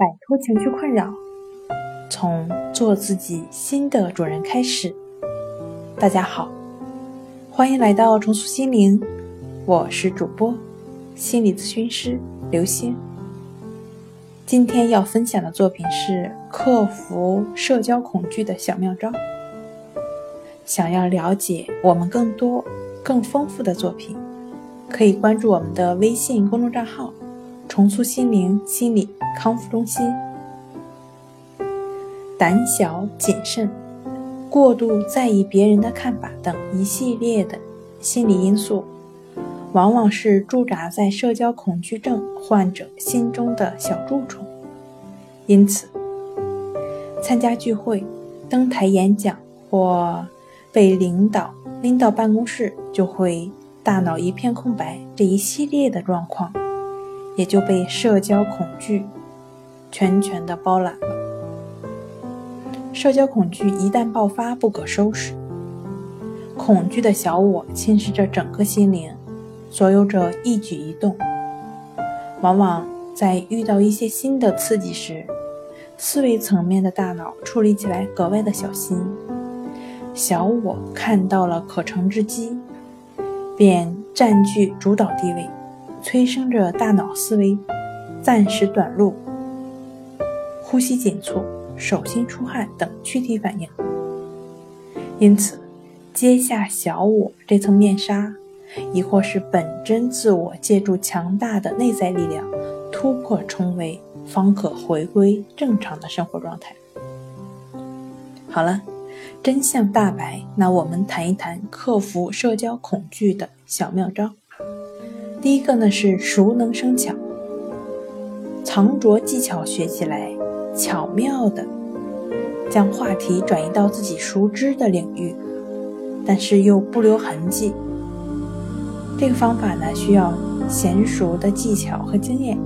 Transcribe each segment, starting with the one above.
摆脱情绪困扰，从做自己新的主人开始。大家好，欢迎来到重塑心灵，我是主播心理咨询师刘星。今天要分享的作品是克服社交恐惧的小妙招。想要了解我们更多、更丰富的作品，可以关注我们的微信公众账号。重塑心灵心理康复中心。胆小谨慎、过度在意别人的看法等一系列的心理因素，往往是驻扎在社交恐惧症患者心中的小蛀虫。因此，参加聚会、登台演讲或被领导拎到办公室，就会大脑一片空白这一系列的状况。也就被社交恐惧全权的包揽了。社交恐惧一旦爆发，不可收拾。恐惧的小我侵蚀着整个心灵，左右着一举一动。往往在遇到一些新的刺激时，思维层面的大脑处理起来格外的小心。小我看到了可乘之机，便占据主导地位。催生着大脑思维暂时短路、呼吸紧促、手心出汗等躯体反应。因此，揭下小我这层面纱，亦或是本真自我借助强大的内在力量突破重围，方可回归正常的生活状态。好了，真相大白，那我们谈一谈克服社交恐惧的小妙招。第一个呢是熟能生巧，藏拙技巧学起来，巧妙的将话题转移到自己熟知的领域，但是又不留痕迹。这个方法呢需要娴熟的技巧和经验，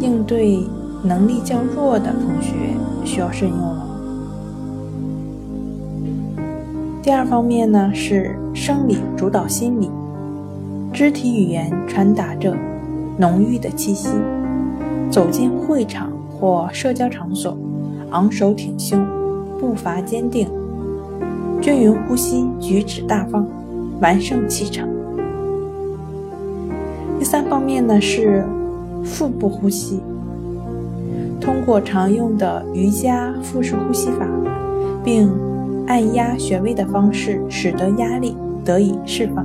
应对能力较弱的同学需要慎用了。第二方面呢是生理主导心理。肢体语言传达着浓郁的气息。走进会场或社交场所，昂首挺胸，步伐坚定，均匀呼吸，举止大方，完胜气场。第三方面呢是腹部呼吸，通过常用的瑜伽腹式呼吸法，并按压穴位的方式，使得压力得以释放。